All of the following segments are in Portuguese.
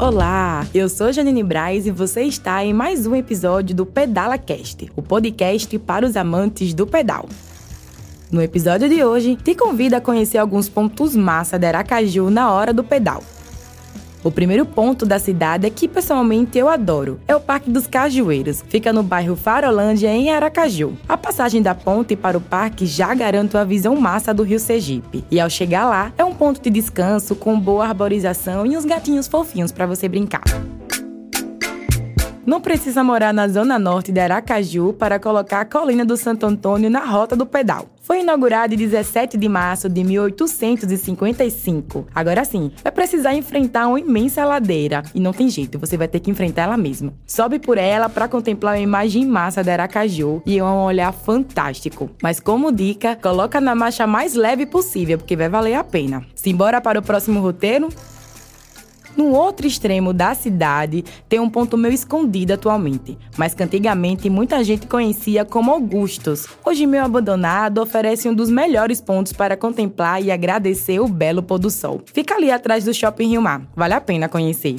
Olá, eu sou Janine Braz e você está em mais um episódio do Pedala Cast, o podcast para os amantes do pedal. No episódio de hoje, te convido a conhecer alguns pontos massa de Aracaju na hora do pedal. O primeiro ponto da cidade é que pessoalmente eu adoro. É o Parque dos Cajueiros. Fica no bairro Farolândia, em Aracaju. A passagem da ponte para o parque já garante uma visão massa do Rio Sergipe. E ao chegar lá, é um ponto de descanso com boa arborização e uns gatinhos fofinhos para você brincar. Não precisa morar na zona norte de Aracaju para colocar a colina do Santo Antônio na rota do pedal. Foi inaugurado em 17 de março de 1855. Agora sim, vai precisar enfrentar uma imensa ladeira e não tem jeito, você vai ter que enfrentar ela mesmo. Sobe por ela para contemplar a imagem massa da Aracaju e é um olhar fantástico. Mas como dica, coloca na marcha mais leve possível, porque vai valer a pena. Simbora para o próximo roteiro? No outro extremo da cidade tem um ponto meio escondido atualmente, mas que antigamente muita gente conhecia como Augustos. Hoje meio abandonado, oferece um dos melhores pontos para contemplar e agradecer o belo pôr do sol. Fica ali atrás do Shopping Rio Mar, vale a pena conhecer.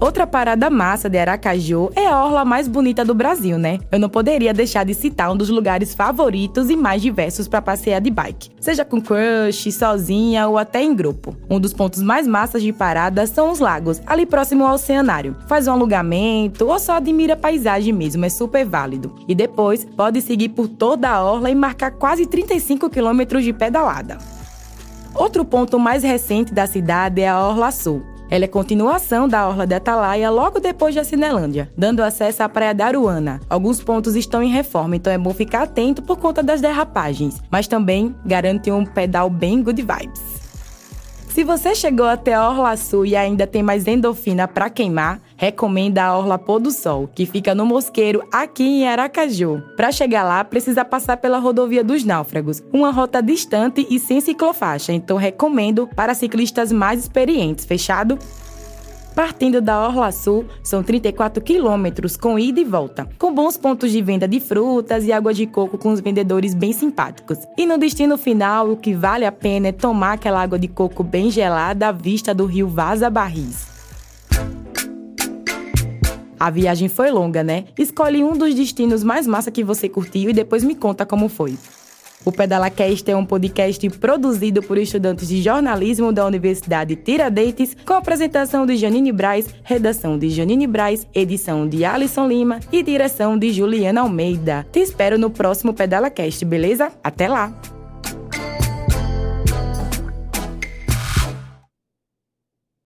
Outra parada massa de Aracaju é a orla mais bonita do Brasil, né? Eu não poderia deixar de citar um dos lugares favoritos e mais diversos para passear de bike, seja com crush, sozinha ou até em grupo. Um dos pontos mais massas de parada são os lagos, ali próximo ao oceanário. Faz um alugamento ou só admira a paisagem mesmo, é super válido. E depois pode seguir por toda a orla e marcar quase 35 quilômetros de pedalada. Outro ponto mais recente da cidade é a Orla Sul. Ela é continuação da Orla de Atalaia logo depois de Cinelândia, dando acesso à Praia da Aruana. Alguns pontos estão em reforma, então é bom ficar atento por conta das derrapagens, mas também garante um pedal bem good vibes. Se você chegou até a Orla Sul e ainda tem mais endorfina para queimar, recomenda a Orla Pôr do Sol, que fica no Mosqueiro, aqui em Aracaju. Para chegar lá, precisa passar pela Rodovia dos Náufragos, uma rota distante e sem ciclofaixa, então recomendo para ciclistas mais experientes, fechado? Partindo da Orla Sul, são 34 quilômetros com ida e volta, com bons pontos de venda de frutas e água de coco com os vendedores bem simpáticos. E no destino final, o que vale a pena é tomar aquela água de coco bem gelada à vista do rio Vaza Barris. A viagem foi longa, né? Escolhe um dos destinos mais massa que você curtiu e depois me conta como foi. O PedalaCast é um podcast produzido por estudantes de jornalismo da Universidade Tiradentes, com apresentação de Janine Braz, redação de Janine Braz, edição de Alisson Lima e direção de Juliana Almeida. Te espero no próximo PedalaCast, beleza? Até lá!